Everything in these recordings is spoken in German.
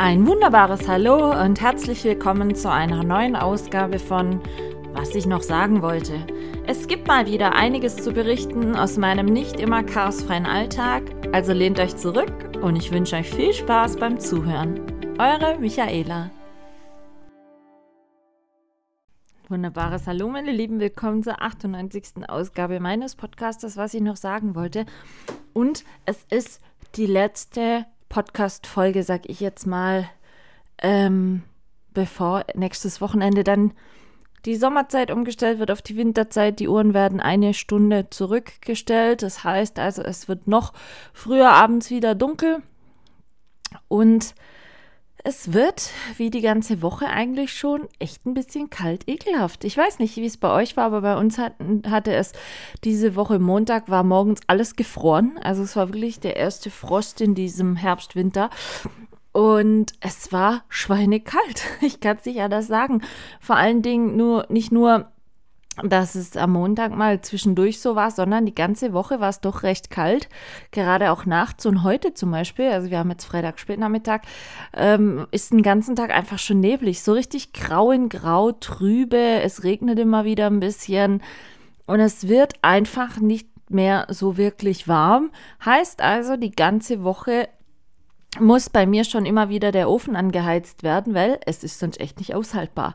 Ein wunderbares Hallo und herzlich willkommen zu einer neuen Ausgabe von Was ich noch sagen wollte. Es gibt mal wieder einiges zu berichten aus meinem nicht immer chaosfreien Alltag, also lehnt euch zurück und ich wünsche euch viel Spaß beim Zuhören. Eure Michaela. Wunderbares Hallo, meine Lieben. Willkommen zur 98. Ausgabe meines Podcastes, was ich noch sagen wollte. Und es ist die letzte Podcast-Folge, sag ich jetzt mal, ähm, bevor nächstes Wochenende dann die Sommerzeit umgestellt wird auf die Winterzeit. Die Uhren werden eine Stunde zurückgestellt. Das heißt also, es wird noch früher abends wieder dunkel. Und es wird, wie die ganze Woche eigentlich schon, echt ein bisschen kalt, ekelhaft. Ich weiß nicht, wie es bei euch war, aber bei uns hat, hatte es diese Woche Montag, war morgens alles gefroren. Also es war wirklich der erste Frost in diesem Herbst, Winter. Und es war schweinekalt. Ich kann es nicht anders sagen. Vor allen Dingen nur, nicht nur dass es am Montag mal zwischendurch so war, sondern die ganze Woche war es doch recht kalt, gerade auch nachts und heute zum Beispiel, also wir haben jetzt Freitag Spätnachmittag, ähm, ist den ganzen Tag einfach schon neblig, so richtig grau in grau, trübe, es regnet immer wieder ein bisschen und es wird einfach nicht mehr so wirklich warm. Heißt also, die ganze Woche muss bei mir schon immer wieder der Ofen angeheizt werden, weil es ist sonst echt nicht aushaltbar.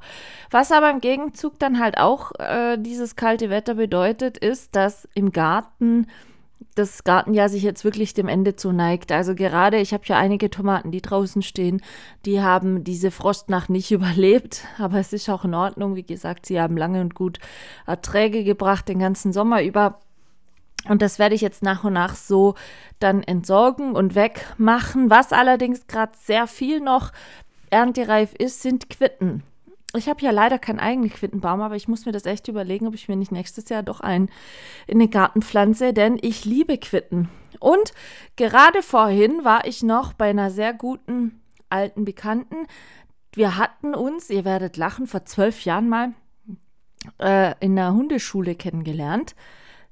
Was aber im Gegenzug dann halt auch äh, dieses kalte Wetter bedeutet, ist, dass im Garten das Gartenjahr sich jetzt wirklich dem Ende zuneigt. Also gerade, ich habe ja einige Tomaten, die draußen stehen, die haben diese Frostnacht nicht überlebt, aber es ist auch in Ordnung. Wie gesagt, sie haben lange und gut Erträge gebracht den ganzen Sommer über. Und das werde ich jetzt nach und nach so dann entsorgen und wegmachen. Was allerdings gerade sehr viel noch erntereif ist, sind Quitten. Ich habe ja leider keinen eigenen Quittenbaum, aber ich muss mir das echt überlegen, ob ich mir nicht nächstes Jahr doch einen in den Garten pflanze, denn ich liebe Quitten. Und gerade vorhin war ich noch bei einer sehr guten alten Bekannten. Wir hatten uns, ihr werdet lachen, vor zwölf Jahren mal äh, in einer Hundeschule kennengelernt.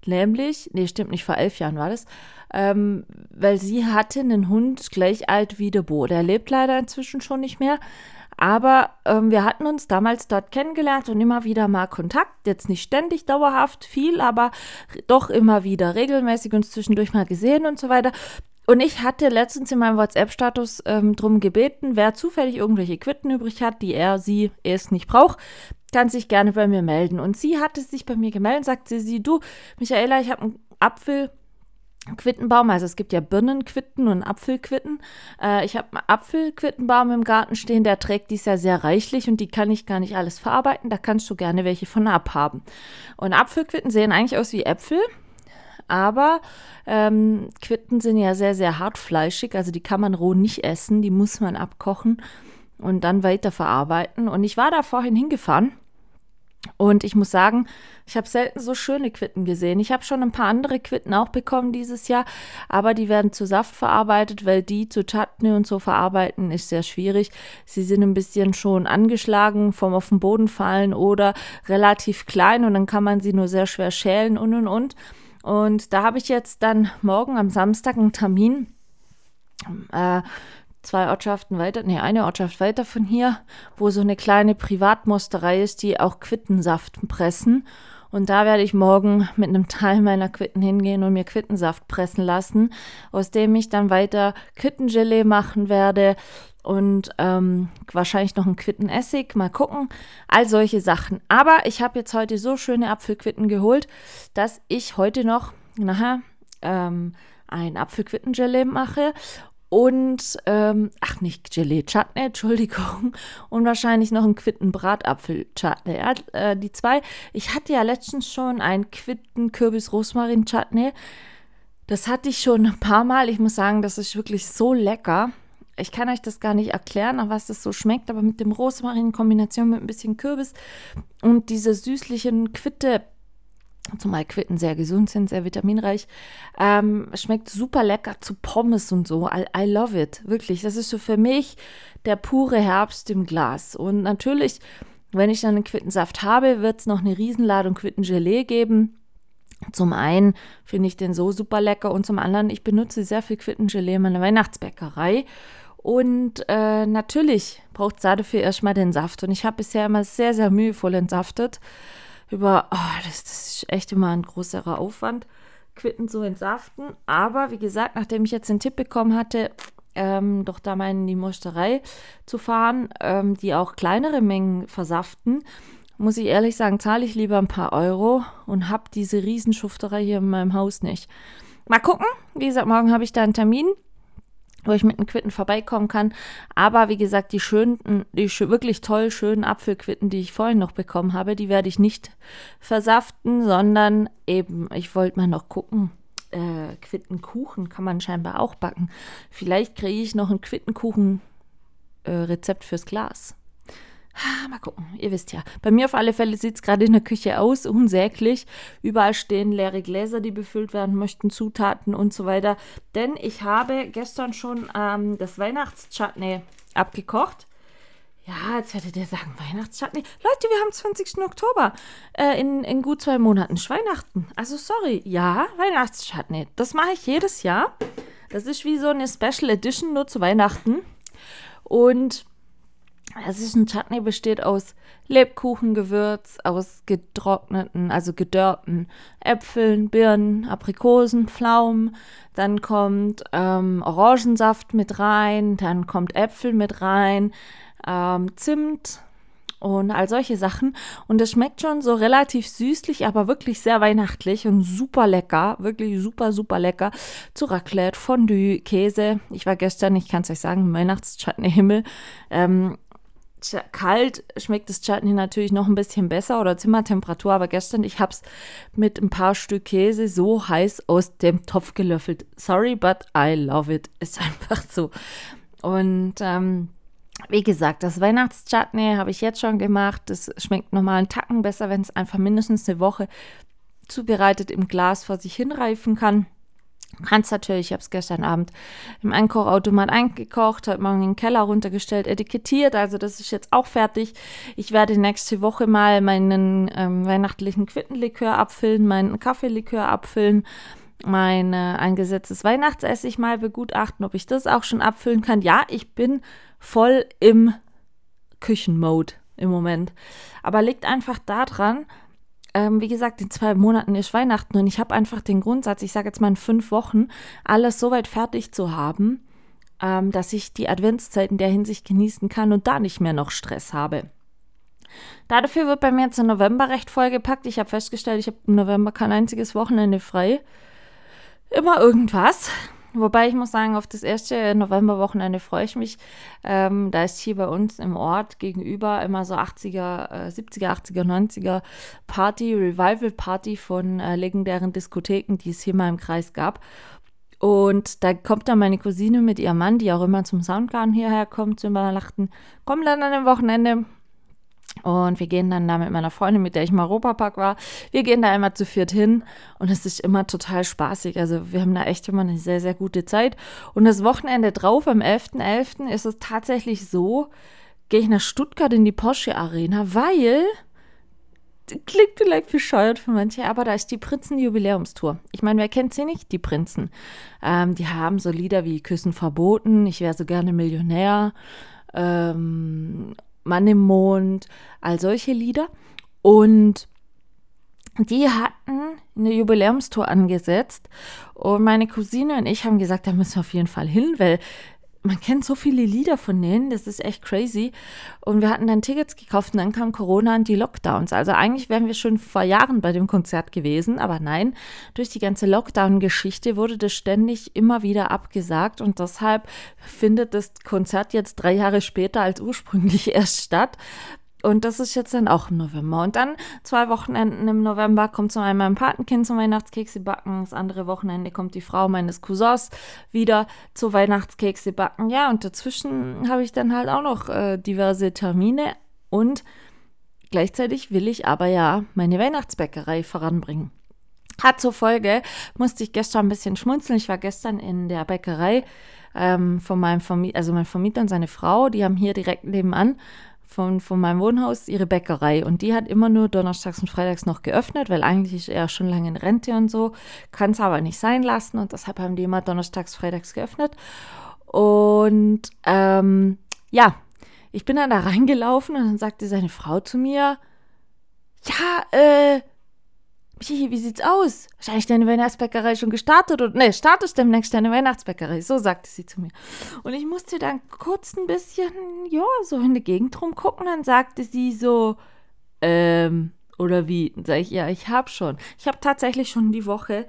Nämlich, nee, stimmt nicht, vor elf Jahren war das, ähm, weil sie hatte einen Hund gleich alt wie der Bo. Der lebt leider inzwischen schon nicht mehr. Aber ähm, wir hatten uns damals dort kennengelernt und immer wieder mal Kontakt. Jetzt nicht ständig dauerhaft viel, aber doch immer wieder regelmäßig uns zwischendurch mal gesehen und so weiter. Und ich hatte letztens in meinem WhatsApp-Status ähm, drum gebeten, wer zufällig irgendwelche Quitten übrig hat, die er, sie, es nicht braucht, kann sich gerne bei mir melden. Und sie hatte sich bei mir gemeldet, sagte sie, du, Michaela, ich habe einen Apfelquittenbaum, also es gibt ja Birnenquitten und Apfelquitten. Äh, ich habe einen Apfelquittenbaum im Garten stehen, der trägt dies ja sehr reichlich und die kann ich gar nicht alles verarbeiten. Da kannst du gerne welche von abhaben. Und Apfelquitten sehen eigentlich aus wie Äpfel, aber ähm, Quitten sind ja sehr, sehr hartfleischig, also die kann man roh nicht essen, die muss man abkochen und dann weiterverarbeiten. Und ich war da vorhin hingefahren und ich muss sagen, ich habe selten so schöne Quitten gesehen. Ich habe schon ein paar andere Quitten auch bekommen dieses Jahr, aber die werden zu Saft verarbeitet, weil die zu Chutney und so verarbeiten ist sehr schwierig. Sie sind ein bisschen schon angeschlagen, vom auf den Boden fallen oder relativ klein und dann kann man sie nur sehr schwer schälen und und und. Und da habe ich jetzt dann morgen am Samstag einen Termin. Äh, zwei Ortschaften weiter, nee, eine Ortschaft weiter von hier, wo so eine kleine Privatmosterei ist, die auch Quittensaft pressen. Und da werde ich morgen mit einem Teil meiner Quitten hingehen und mir Quittensaft pressen lassen, aus dem ich dann weiter Quittengelee machen werde und ähm, wahrscheinlich noch ein Quittenessig. Mal gucken. All solche Sachen. Aber ich habe jetzt heute so schöne Apfelquitten geholt, dass ich heute noch nachher ähm, ein Apfelquittengelee mache und, ähm, ach nicht Gelee, Chutney, Entschuldigung, und wahrscheinlich noch einen Quitten-Bratapfel-Chutney. Ja, äh, die zwei, ich hatte ja letztens schon einen Quitten-Kürbis-Rosmarin-Chutney. Das hatte ich schon ein paar Mal. Ich muss sagen, das ist wirklich so lecker. Ich kann euch das gar nicht erklären, nach was das so schmeckt, aber mit dem Rosmarin in Kombination mit ein bisschen Kürbis und diese süßlichen Quitte zumal Quitten sehr gesund sind, sehr vitaminreich. Ähm, schmeckt super lecker zu Pommes und so. I, I, love it. Wirklich. Das ist so für mich der pure Herbst im Glas. Und natürlich, wenn ich dann einen Quittensaft habe, wird es noch eine Riesenladung Quittengelee geben. Zum einen finde ich den so super lecker und zum anderen, ich benutze sehr viel Quittengelee in meiner Weihnachtsbäckerei. Und äh, natürlich braucht es dafür erstmal den Saft. Und ich habe bisher immer sehr, sehr mühevoll entsaftet. Über, oh, das, das ist echt immer ein größerer Aufwand, Quitten zu entsaften. Aber wie gesagt, nachdem ich jetzt den Tipp bekommen hatte, ähm, doch da mal in die Musterei zu fahren, ähm, die auch kleinere Mengen versaften, muss ich ehrlich sagen, zahle ich lieber ein paar Euro und habe diese Riesenschufterei hier in meinem Haus nicht. Mal gucken. Wie gesagt, morgen habe ich da einen Termin wo ich mit den Quitten vorbeikommen kann. Aber wie gesagt, die schönen, die wirklich toll schönen Apfelquitten, die ich vorhin noch bekommen habe, die werde ich nicht versaften, sondern eben, ich wollte mal noch gucken, äh, Quittenkuchen kann man scheinbar auch backen. Vielleicht kriege ich noch ein Quittenkuchen-Rezept äh, fürs Glas. Ah, mal gucken, ihr wisst ja. Bei mir auf alle Fälle sieht es gerade in der Küche aus, unsäglich. Überall stehen leere Gläser, die befüllt werden möchten, Zutaten und so weiter. Denn ich habe gestern schon ähm, das Weihnachtschutney abgekocht. Ja, jetzt werdet ihr sagen, Weihnachtschutney. Leute, wir haben 20. Oktober. Äh, in, in gut zwei Monaten ist Weihnachten. Also sorry, ja, Weihnachtschutney. Das mache ich jedes Jahr. Das ist wie so eine Special Edition nur zu Weihnachten. Und es ist ein Chutney, besteht aus Lebkuchengewürz, aus getrockneten, also gedörrten Äpfeln, Birnen, Aprikosen, Pflaumen. Dann kommt ähm, Orangensaft mit rein, dann kommt Äpfel mit rein, ähm, Zimt und all solche Sachen. Und es schmeckt schon so relativ süßlich, aber wirklich sehr weihnachtlich und super lecker. Wirklich super, super lecker. Zu Raclette, Fondue, Käse. Ich war gestern, ich kann es euch sagen, Weihnachtschutney-Himmel. Ähm, kalt schmeckt das Chutney natürlich noch ein bisschen besser oder Zimmertemperatur, aber gestern, ich habe es mit ein paar Stück Käse so heiß aus dem Topf gelöffelt. Sorry, but I love it. Ist einfach so. Und ähm, wie gesagt, das Weihnachtschutney habe ich jetzt schon gemacht. Das schmeckt nochmal einen Tacken besser, wenn es einfach mindestens eine Woche zubereitet im Glas vor sich hinreifen kann. Kannst natürlich, ich habe es gestern Abend im Einkochautomat eingekocht, heute Morgen in den Keller runtergestellt, etikettiert. Also das ist jetzt auch fertig. Ich werde nächste Woche mal meinen ähm, weihnachtlichen Quittenlikör abfüllen, meinen Kaffeelikör abfüllen, mein äh, eingesetztes Weihnachtsessig mal begutachten, ob ich das auch schon abfüllen kann. Ja, ich bin voll im Küchenmode im Moment. Aber liegt einfach daran, ähm, wie gesagt, in zwei Monaten ist Weihnachten und ich habe einfach den Grundsatz, ich sage jetzt mal in fünf Wochen, alles so weit fertig zu haben, ähm, dass ich die Adventszeit in der Hinsicht genießen kann und da nicht mehr noch Stress habe. Dafür wird bei mir jetzt der November recht vollgepackt. Ich habe festgestellt, ich habe im November kein einziges Wochenende frei. Immer irgendwas. Wobei ich muss sagen, auf das erste Novemberwochenende freue ich mich. Ähm, da ist hier bei uns im Ort gegenüber immer so 80er, äh, 70er, 80er, 90er Party, Revival Party von äh, legendären Diskotheken, die es hier mal im Kreis gab. Und da kommt dann meine Cousine mit ihrem Mann, die auch immer zum Soundgarden hierher kommt, zu übernachten, kommen dann an dem Wochenende und wir gehen dann da mit meiner Freundin, mit der ich im Europapark war, wir gehen da immer zu viert hin und es ist immer total spaßig. Also wir haben da echt immer eine sehr, sehr gute Zeit. Und das Wochenende drauf, am 11.11., .11., ist es tatsächlich so, gehe ich nach Stuttgart in die Porsche Arena, weil, klingt vielleicht bescheuert für manche, aber da ist die Prinzen-Jubiläumstour. Ich meine, wer kennt sie nicht? Die Prinzen. Ähm, die haben so Lieder wie Küssen verboten, ich wäre so gerne Millionär. Ähm, Mann im Mond, all solche Lieder. Und die hatten eine Jubiläumstour angesetzt und meine Cousine und ich haben gesagt, da müssen wir auf jeden Fall hin, weil man kennt so viele Lieder von denen, das ist echt crazy. Und wir hatten dann Tickets gekauft und dann kam Corona und die Lockdowns. Also eigentlich wären wir schon vor Jahren bei dem Konzert gewesen, aber nein, durch die ganze Lockdown-Geschichte wurde das ständig immer wieder abgesagt und deshalb findet das Konzert jetzt drei Jahre später als ursprünglich erst statt, und das ist jetzt dann auch im November. Und dann zwei Wochenenden im November kommt zum einen mein Patenkind zum Weihnachtskekse backen. Das andere Wochenende kommt die Frau meines Cousins wieder zu Weihnachtskekse backen. Ja, und dazwischen habe ich dann halt auch noch äh, diverse Termine. Und gleichzeitig will ich aber ja meine Weihnachtsbäckerei voranbringen. Hat zur Folge, musste ich gestern ein bisschen schmunzeln. Ich war gestern in der Bäckerei ähm, von meinem Vermieter, also mein Vermieter und seine Frau, die haben hier direkt nebenan von, von meinem Wohnhaus ihre Bäckerei. Und die hat immer nur donnerstags und freitags noch geöffnet, weil eigentlich ist er schon lange in Rente und so, kann es aber nicht sein lassen. Und deshalb haben die immer donnerstags, freitags geöffnet. Und ähm, ja, ich bin dann da reingelaufen und dann sagte seine Frau zu mir, ja, äh, Michi, wie sieht's aus? Wahrscheinlich deine Weihnachtsbäckerei schon gestartet oder ne, startest demnächst deine Weihnachtsbäckerei, so sagte sie zu mir. Und ich musste dann kurz ein bisschen, ja, so in die Gegend rumgucken, dann sagte sie so, ähm, oder wie? Sag ich, ja, ich habe schon. Ich habe tatsächlich schon die Woche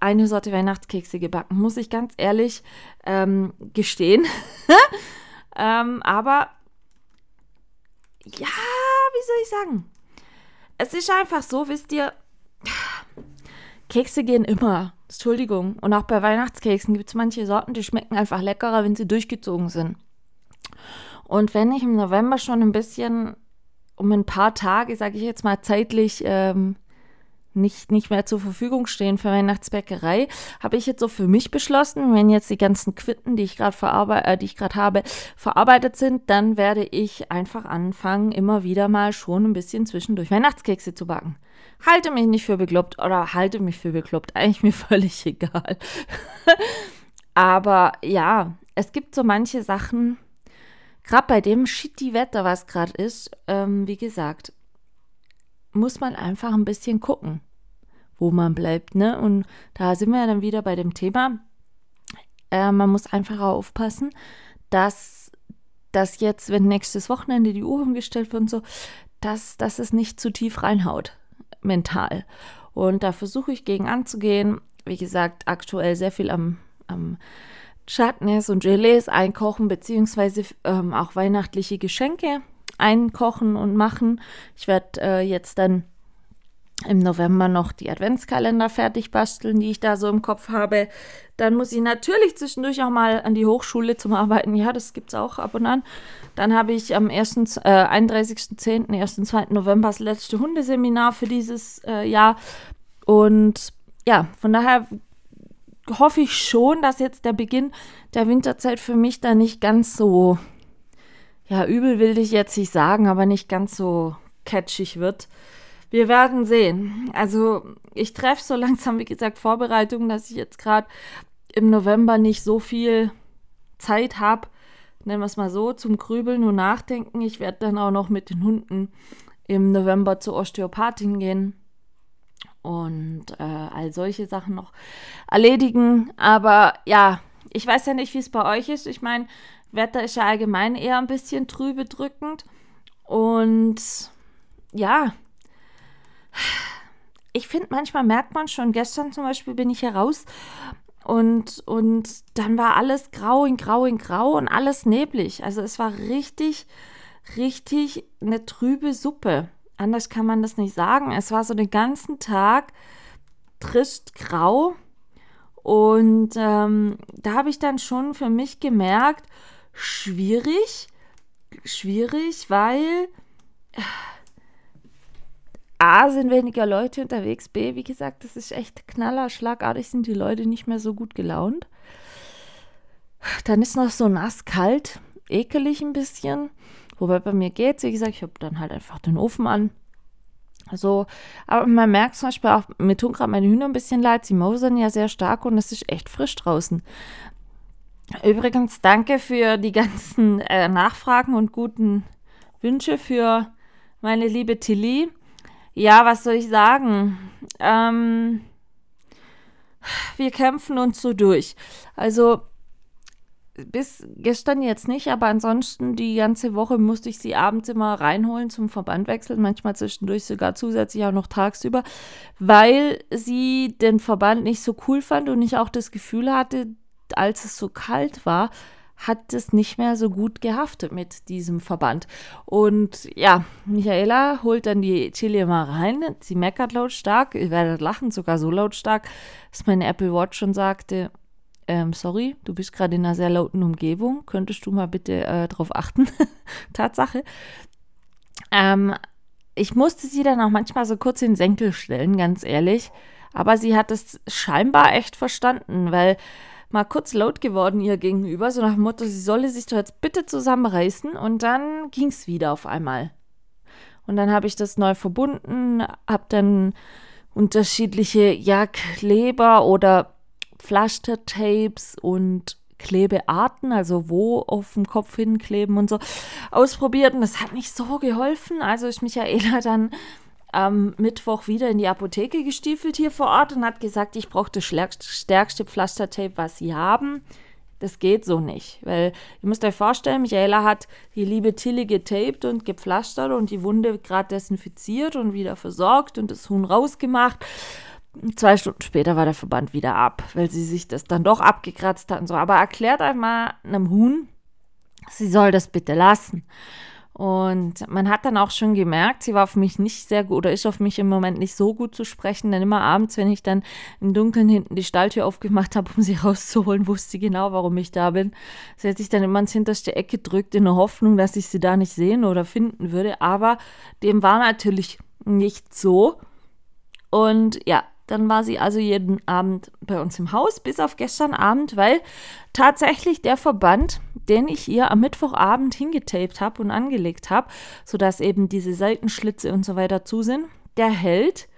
eine Sorte Weihnachtskekse gebacken, muss ich ganz ehrlich ähm, gestehen. ähm, aber ja, wie soll ich sagen? Es ist einfach so, wisst ihr, Kekse gehen immer. Entschuldigung. Und auch bei Weihnachtskeksen gibt es manche Sorten, die schmecken einfach leckerer, wenn sie durchgezogen sind. Und wenn ich im November schon ein bisschen um ein paar Tage, sage ich jetzt mal zeitlich, ähm, nicht, nicht mehr zur Verfügung stehen für Weihnachtsbäckerei, habe ich jetzt so für mich beschlossen, wenn jetzt die ganzen Quitten, die ich gerade äh, die ich gerade habe, verarbeitet sind, dann werde ich einfach anfangen, immer wieder mal schon ein bisschen zwischendurch Weihnachtskekse zu backen. Halte mich nicht für bekloppt oder halte mich für bekloppt, eigentlich mir völlig egal. Aber ja, es gibt so manche Sachen, gerade bei dem shitty Wetter, was gerade ist, ähm, wie gesagt, muss man einfach ein bisschen gucken, wo man bleibt. Ne? Und da sind wir dann wieder bei dem Thema. Äh, man muss einfach aufpassen, dass das jetzt, wenn nächstes Wochenende die Uhr umgestellt wird und so, dass, dass es nicht zu tief reinhaut, mental. Und da versuche ich gegen anzugehen. Wie gesagt, aktuell sehr viel am, am Chutneys und Gelees einkochen, beziehungsweise ähm, auch weihnachtliche Geschenke einkochen und machen. Ich werde äh, jetzt dann im November noch die Adventskalender fertig basteln, die ich da so im Kopf habe. Dann muss ich natürlich zwischendurch auch mal an die Hochschule zum Arbeiten. Ja, das gibt es auch ab und an. Dann habe ich am 1., äh, 31.10., 1. 2. November das letzte Hundeseminar für dieses äh, Jahr. Und ja, von daher hoffe ich schon, dass jetzt der Beginn der Winterzeit für mich da nicht ganz so ja, übel will ich jetzt nicht sagen, aber nicht ganz so catchig wird. Wir werden sehen. Also ich treffe so langsam, wie gesagt, Vorbereitungen, dass ich jetzt gerade im November nicht so viel Zeit habe, nennen wir es mal so, zum Grübeln und Nachdenken. Ich werde dann auch noch mit den Hunden im November zur Osteopathin gehen und äh, all solche Sachen noch erledigen. Aber ja, ich weiß ja nicht, wie es bei euch ist. Ich meine, Wetter ist ja allgemein eher ein bisschen trübe drückend. Und ja, ich finde, manchmal merkt man schon, gestern zum Beispiel bin ich heraus und, und dann war alles grau in grau in grau und alles neblig. Also es war richtig, richtig eine trübe Suppe. Anders kann man das nicht sagen. Es war so den ganzen Tag trist grau. Und ähm, da habe ich dann schon für mich gemerkt, schwierig. Schwierig, weil A sind weniger Leute unterwegs, B, wie gesagt, das ist echt knaller, schlagartig sind die Leute nicht mehr so gut gelaunt. Dann ist noch so nass, kalt, ekelig ein bisschen. Wobei bei mir geht wie gesagt, ich habe dann halt einfach den Ofen an. Also, aber man merkt zum Beispiel auch, mir tun gerade meine Hühner ein bisschen leid, sie mausern ja sehr stark und es ist echt frisch draußen. Übrigens, danke für die ganzen äh, Nachfragen und guten Wünsche für meine liebe Tilly. Ja, was soll ich sagen? Ähm, wir kämpfen uns so durch. Also bis gestern jetzt nicht, aber ansonsten die ganze Woche musste ich sie abends immer reinholen zum Verband wechseln, manchmal zwischendurch sogar zusätzlich auch noch tagsüber, weil sie den Verband nicht so cool fand und ich auch das Gefühl hatte, als es so kalt war, hat es nicht mehr so gut gehaftet mit diesem Verband. Und ja, Michaela holt dann die Chili mal rein. Sie meckert lautstark. Ich werde lachen, sogar so lautstark, dass meine Apple Watch schon sagte: ähm, Sorry, du bist gerade in einer sehr lauten Umgebung. Könntest du mal bitte äh, darauf achten? Tatsache. Ähm, ich musste sie dann auch manchmal so kurz in den Senkel stellen, ganz ehrlich. Aber sie hat es scheinbar echt verstanden, weil mal kurz laut geworden ihr gegenüber, so nach dem Motto, sie solle sich doch jetzt bitte zusammenreißen und dann ging es wieder auf einmal. Und dann habe ich das neu verbunden, habe dann unterschiedliche ja, Kleber oder Pflastertapes und Klebearten, also wo auf dem Kopf hinkleben und so, ausprobiert. Und das hat nicht so geholfen. Also ist Michaela dann am Mittwoch wieder in die Apotheke gestiefelt hier vor Ort und hat gesagt, ich brauche das stärkste Pflastertape, was sie haben. Das geht so nicht, weil ihr müsst euch vorstellen, Michaela hat die liebe Tilly getaped und gepflastert und die Wunde gerade desinfiziert und wieder versorgt und das Huhn rausgemacht. Zwei Stunden später war der Verband wieder ab, weil sie sich das dann doch abgekratzt hat und so. Aber erklärt einmal einem Huhn, sie soll das bitte lassen. Und man hat dann auch schon gemerkt, sie war auf mich nicht sehr gut oder ist auf mich im Moment nicht so gut zu sprechen, denn immer abends, wenn ich dann im Dunkeln hinten die Stalltür aufgemacht habe, um sie rauszuholen, wusste sie genau, warum ich da bin. Sie hat sich dann immer ins hinterste Eck gedrückt, in der Hoffnung, dass ich sie da nicht sehen oder finden würde. Aber dem war natürlich nicht so. Und ja, dann war sie also jeden Abend bei uns im Haus, bis auf gestern Abend, weil tatsächlich der Verband, den ich ihr am Mittwochabend hingetaped habe und angelegt habe, sodass eben diese Seitenschlitze und so weiter zu sind, der hält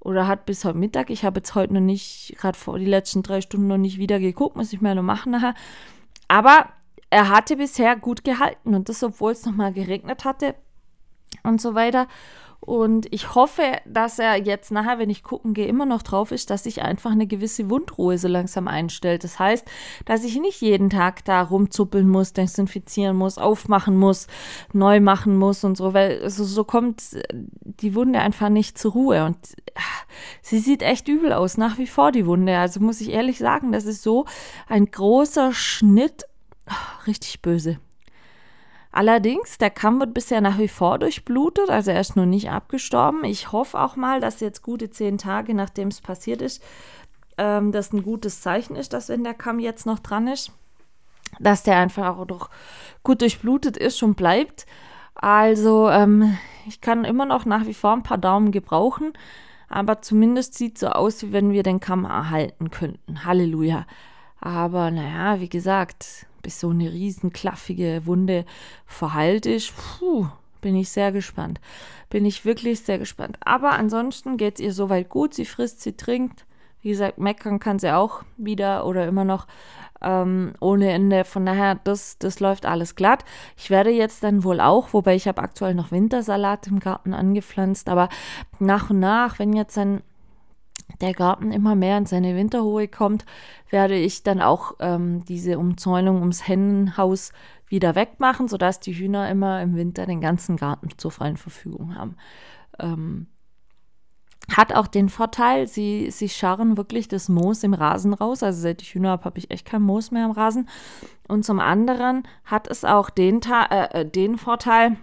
oder hat bis heute Mittag, ich habe jetzt heute noch nicht, gerade vor die letzten drei Stunden noch nicht wieder geguckt, muss ich mal noch machen nachher, aber er hatte bisher gut gehalten und das, obwohl es nochmal geregnet hatte und so weiter. Und ich hoffe, dass er jetzt nachher, wenn ich gucken gehe, immer noch drauf ist, dass sich einfach eine gewisse Wundruhe so langsam einstellt. Das heißt, dass ich nicht jeden Tag da rumzuppeln muss, desinfizieren muss, aufmachen muss, neu machen muss und so, weil so, so kommt die Wunde einfach nicht zur Ruhe. Und ach, sie sieht echt übel aus, nach wie vor die Wunde. Also muss ich ehrlich sagen, das ist so ein großer Schnitt. Richtig böse. Allerdings, der Kamm wird bisher nach wie vor durchblutet, also er ist noch nicht abgestorben. Ich hoffe auch mal, dass jetzt gute zehn Tage, nachdem es passiert ist, ähm, das ein gutes Zeichen ist, dass wenn der Kamm jetzt noch dran ist, dass der einfach auch doch gut durchblutet ist und bleibt. Also ähm, ich kann immer noch nach wie vor ein paar Daumen gebrauchen, aber zumindest sieht so aus, wie wenn wir den Kamm erhalten könnten. Halleluja. Aber naja, wie gesagt, bis so eine riesen klaffige Wunde verheilt ist, puh, bin ich sehr gespannt. Bin ich wirklich sehr gespannt. Aber ansonsten geht es ihr soweit gut. Sie frisst, sie trinkt. Wie gesagt, meckern kann sie auch wieder oder immer noch ähm, ohne Ende. Von daher, das, das läuft alles glatt. Ich werde jetzt dann wohl auch, wobei ich habe aktuell noch Wintersalat im Garten angepflanzt, aber nach und nach, wenn jetzt dann der Garten immer mehr in seine Winterruhe kommt, werde ich dann auch ähm, diese Umzäunung ums Hennenhaus wieder wegmachen, sodass die Hühner immer im Winter den ganzen Garten zur freien Verfügung haben. Ähm, hat auch den Vorteil, sie, sie scharren wirklich das Moos im Rasen raus. Also seit ich Hühner habe, habe ich echt kein Moos mehr im Rasen. Und zum anderen hat es auch den, äh, äh, den Vorteil,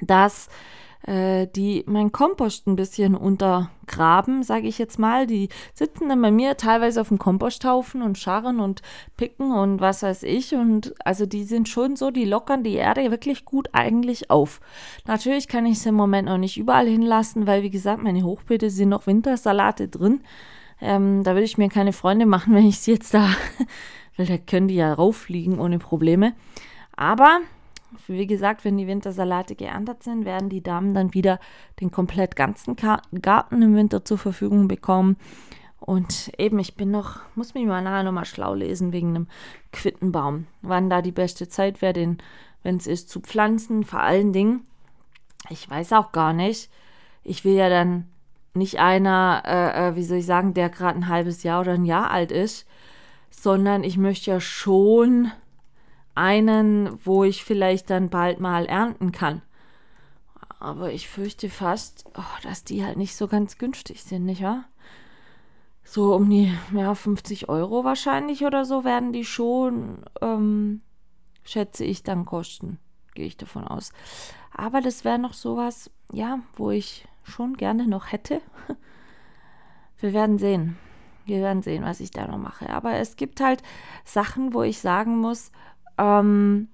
dass äh, die meinen Kompost ein bisschen untergraben, sage ich jetzt mal. Die sitzen dann bei mir teilweise auf dem Komposthaufen und scharren und picken und was weiß ich. Und also die sind schon so, die lockern die Erde wirklich gut eigentlich auf. Natürlich kann ich es im Moment noch nicht überall hinlassen, weil wie gesagt, meine Hochbeete sind noch Wintersalate drin. Ähm, da würde ich mir keine Freunde machen, wenn ich sie jetzt da, weil da können die ja rauffliegen ohne Probleme. Aber wie gesagt, wenn die Wintersalate geerntet sind, werden die Damen dann wieder den komplett ganzen Garten im Winter zur Verfügung bekommen. Und eben, ich bin noch, muss mich mal nachher nochmal schlau lesen wegen einem Quittenbaum. Wann da die beste Zeit wäre, wenn es ist, zu pflanzen. Vor allen Dingen, ich weiß auch gar nicht, ich will ja dann nicht einer, äh, äh wie soll ich sagen, der gerade ein halbes Jahr oder ein Jahr alt ist, sondern ich möchte ja schon einen, wo ich vielleicht dann bald mal ernten kann. Aber ich fürchte fast, oh, dass die halt nicht so ganz günstig sind, nicht wahr? So um die ja, 50 Euro wahrscheinlich oder so werden die schon, ähm, schätze ich, dann kosten. Gehe ich davon aus. Aber das wäre noch sowas, ja, wo ich schon gerne noch hätte. Wir werden sehen. Wir werden sehen, was ich da noch mache. Aber es gibt halt Sachen, wo ich sagen muss, ähm,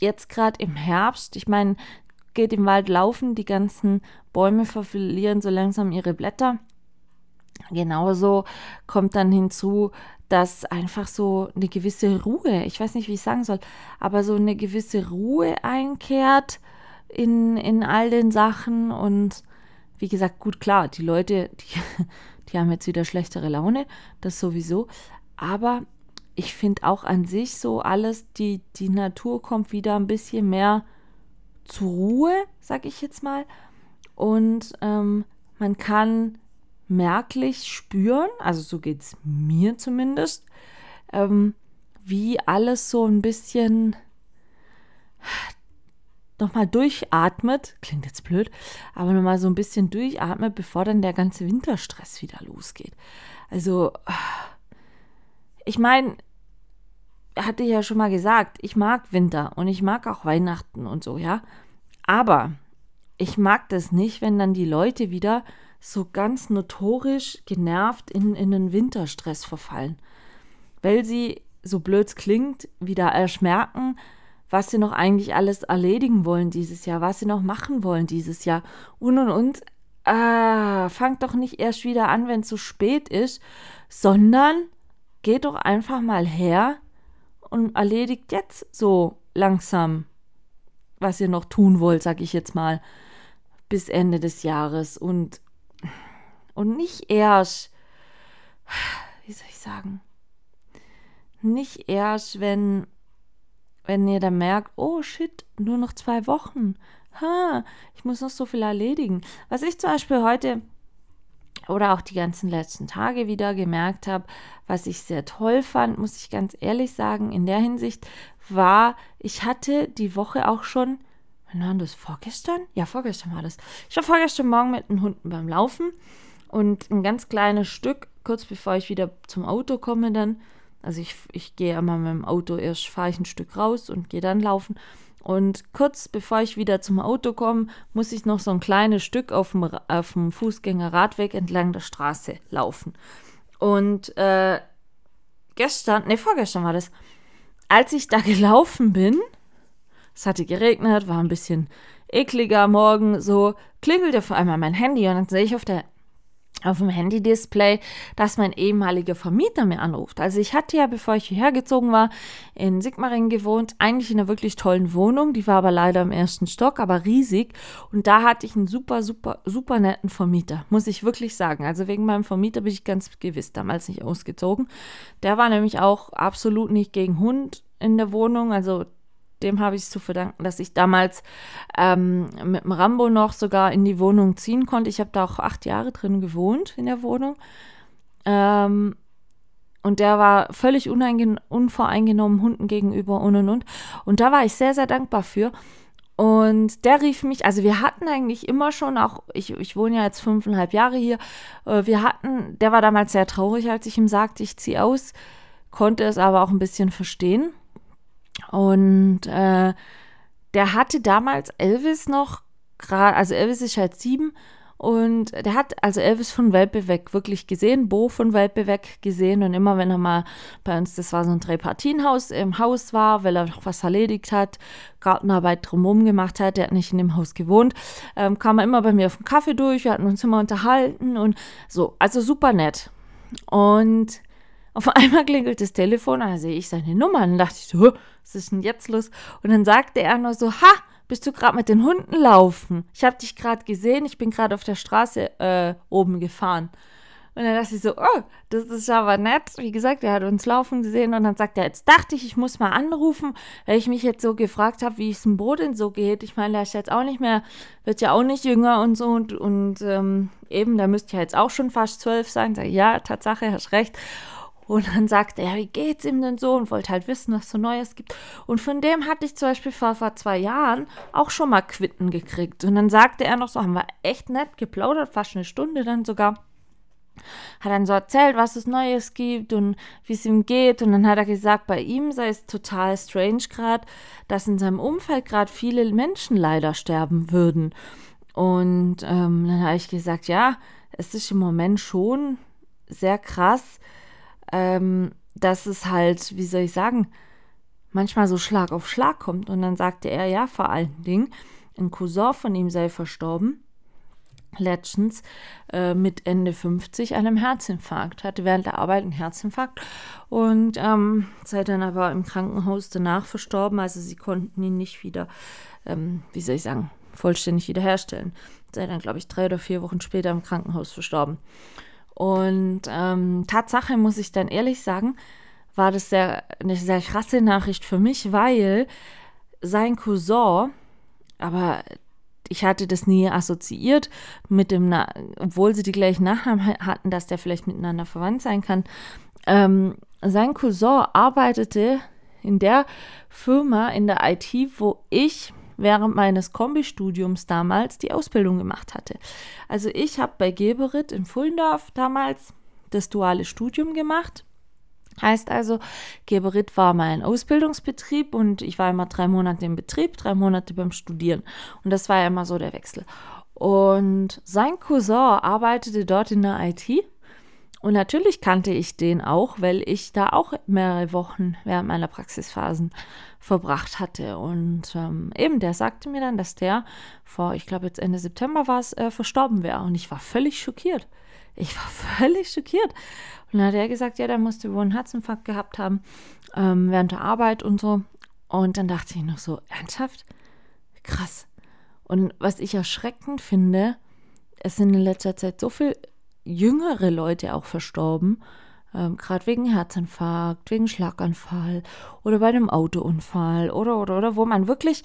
jetzt gerade im Herbst, ich meine, geht im Wald laufen, die ganzen Bäume verlieren so langsam ihre Blätter. Genauso kommt dann hinzu, dass einfach so eine gewisse Ruhe, ich weiß nicht, wie ich sagen soll, aber so eine gewisse Ruhe einkehrt in, in all den Sachen. Und wie gesagt, gut, klar, die Leute, die, die haben jetzt wieder schlechtere Laune, das sowieso. Aber ich finde auch an sich so alles, die, die Natur kommt wieder ein bisschen mehr zur Ruhe, sag ich jetzt mal. Und ähm, man kann merklich spüren, also so geht es mir zumindest, ähm, wie alles so ein bisschen nochmal durchatmet, klingt jetzt blöd, aber nochmal so ein bisschen durchatmet, bevor dann der ganze Winterstress wieder losgeht. Also, ich meine, hatte ich ja schon mal gesagt, ich mag Winter und ich mag auch Weihnachten und so, ja. Aber ich mag das nicht, wenn dann die Leute wieder so ganz notorisch genervt in, in einen Winterstress verfallen. Weil sie, so blöd klingt, wieder erst merken, was sie noch eigentlich alles erledigen wollen dieses Jahr, was sie noch machen wollen dieses Jahr und und und. Ah, fangt doch nicht erst wieder an, wenn es so spät ist, sondern geht doch einfach mal her und erledigt jetzt so langsam, was ihr noch tun wollt, sag ich jetzt mal, bis Ende des Jahres und, und nicht erst, wie soll ich sagen, nicht erst, wenn wenn ihr dann merkt, oh shit, nur noch zwei Wochen. Ha, ich muss noch so viel erledigen. Was ich zum Beispiel heute oder auch die ganzen letzten Tage wieder gemerkt habe, was ich sehr toll fand, muss ich ganz ehrlich sagen, in der Hinsicht war, ich hatte die Woche auch schon, wann war das, vorgestern? Ja, vorgestern war das. Ich war vorgestern Morgen mit den Hunden beim Laufen und ein ganz kleines Stück, kurz bevor ich wieder zum Auto komme, dann also ich, ich gehe immer mit dem Auto, erst fahre ich ein Stück raus und gehe dann laufen. Und kurz bevor ich wieder zum Auto komme, muss ich noch so ein kleines Stück auf dem, auf dem Fußgängerradweg entlang der Straße laufen. Und äh, gestern, ne, vorgestern war das, als ich da gelaufen bin, es hatte geregnet, war ein bisschen ekliger Morgen, so klingelte vor einmal mein Handy und dann sehe ich auf der auf dem Handy-Display, dass mein ehemaliger Vermieter mir anruft. Also ich hatte ja, bevor ich hierher gezogen war, in Sigmaringen gewohnt, eigentlich in einer wirklich tollen Wohnung. Die war aber leider im ersten Stock, aber riesig. Und da hatte ich einen super, super, super netten Vermieter, muss ich wirklich sagen. Also wegen meinem Vermieter bin ich ganz gewiss damals nicht ausgezogen. Der war nämlich auch absolut nicht gegen Hund in der Wohnung. Also dem habe ich es zu verdanken, dass ich damals ähm, mit dem Rambo noch sogar in die Wohnung ziehen konnte. Ich habe da auch acht Jahre drin gewohnt in der Wohnung. Ähm, und der war völlig unvoreingenommen Hunden gegenüber und und und. Und da war ich sehr, sehr dankbar für. Und der rief mich, also wir hatten eigentlich immer schon, auch ich, ich wohne ja jetzt fünfeinhalb Jahre hier, äh, wir hatten, der war damals sehr traurig, als ich ihm sagte, ich ziehe aus, konnte es aber auch ein bisschen verstehen. Und äh, der hatte damals Elvis noch also Elvis ist halt sieben und der hat also Elvis von Welpe weg wirklich gesehen, Bo von Welpe weg gesehen und immer wenn er mal bei uns, das war so ein Drei-Partien-Haus, im Haus war, weil er noch was erledigt hat, Gartenarbeit drumherum gemacht hat, der hat nicht in dem Haus gewohnt, ähm, kam er immer bei mir auf den Kaffee durch, wir hatten uns immer unterhalten und so, also super nett. Und auf einmal klingelt das Telefon, da sehe ich seine Nummer und dachte ich so, was ist denn jetzt los? Und dann sagte er nur so, ha, bist du gerade mit den Hunden laufen? Ich habe dich gerade gesehen, ich bin gerade auf der Straße äh, oben gefahren. Und dann dachte ich so, oh, das ist aber nett. Wie gesagt, er hat uns laufen gesehen und dann sagt er, jetzt dachte ich, ich muss mal anrufen, weil ich mich jetzt so gefragt habe, wie es dem Boden so geht. Ich meine, der ist jetzt auch nicht mehr, wird ja auch nicht jünger und so und, und ähm, eben, da müsste ja jetzt auch schon fast zwölf sein. Sag, ja, Tatsache, hast recht. Und dann sagte er, wie geht's ihm denn so? Und wollte halt wissen, was so Neues gibt. Und von dem hatte ich zum Beispiel vor, vor zwei Jahren auch schon mal Quitten gekriegt. Und dann sagte er noch so, haben wir echt nett geplaudert, fast eine Stunde dann sogar. Hat dann so erzählt, was es Neues gibt und wie es ihm geht. Und dann hat er gesagt, bei ihm sei es total strange gerade, dass in seinem Umfeld gerade viele Menschen leider sterben würden. Und ähm, dann habe ich gesagt, ja, es ist im Moment schon sehr krass, ähm, dass es halt, wie soll ich sagen, manchmal so Schlag auf Schlag kommt. Und dann sagte er, ja, vor allen Dingen, ein Cousin von ihm sei verstorben, letztens äh, mit Ende 50 einem Herzinfarkt, hatte während der Arbeit einen Herzinfarkt und ähm, sei dann aber im Krankenhaus danach verstorben. Also sie konnten ihn nicht wieder, ähm, wie soll ich sagen, vollständig wiederherstellen. Sei dann, glaube ich, drei oder vier Wochen später im Krankenhaus verstorben. Und ähm, Tatsache muss ich dann ehrlich sagen, war das sehr, eine sehr krasse Nachricht für mich, weil sein Cousin, aber ich hatte das nie assoziiert mit dem, Na obwohl sie die gleichen Nachnamen hatten, dass der vielleicht miteinander verwandt sein kann. Ähm, sein Cousin arbeitete in der Firma in der IT, wo ich während meines Kombistudiums damals die Ausbildung gemacht hatte. Also ich habe bei Geberit in Fullendorf damals das duale Studium gemacht. Heißt also, Geberit war mein Ausbildungsbetrieb und ich war immer drei Monate im Betrieb, drei Monate beim Studieren. Und das war ja immer so der Wechsel. Und sein Cousin arbeitete dort in der IT und natürlich kannte ich den auch, weil ich da auch mehrere Wochen während meiner Praxisphasen verbracht hatte. Und ähm, eben, der sagte mir dann, dass der vor, ich glaube jetzt Ende September war es, äh, verstorben wäre. Und ich war völlig schockiert. Ich war völlig schockiert. Und dann hat er gesagt, ja, der musste wohl einen Herzinfarkt gehabt haben ähm, während der Arbeit und so. Und dann dachte ich noch so, ernsthaft? Krass. Und was ich erschreckend finde, es sind in letzter Zeit so viele jüngere Leute auch verstorben, ähm, gerade wegen Herzinfarkt, wegen Schlaganfall oder bei einem Autounfall oder, oder, oder, wo man wirklich,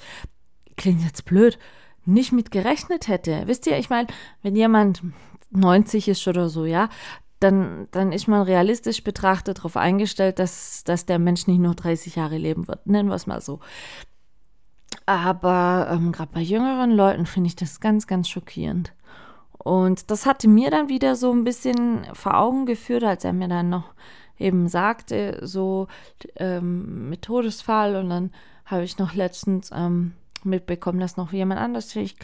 klingt jetzt blöd, nicht mit gerechnet hätte. Wisst ihr, ich meine, wenn jemand 90 ist oder so, ja, dann, dann ist man realistisch betrachtet darauf eingestellt, dass, dass der Mensch nicht nur 30 Jahre leben wird. Nennen wir es mal so. Aber ähm, gerade bei jüngeren Leuten finde ich das ganz, ganz schockierend. Und das hatte mir dann wieder so ein bisschen vor Augen geführt, als er mir dann noch eben sagte, so ähm, mit Todesfall. Und dann habe ich noch letztens ähm, mitbekommen, dass noch jemand anders, der ich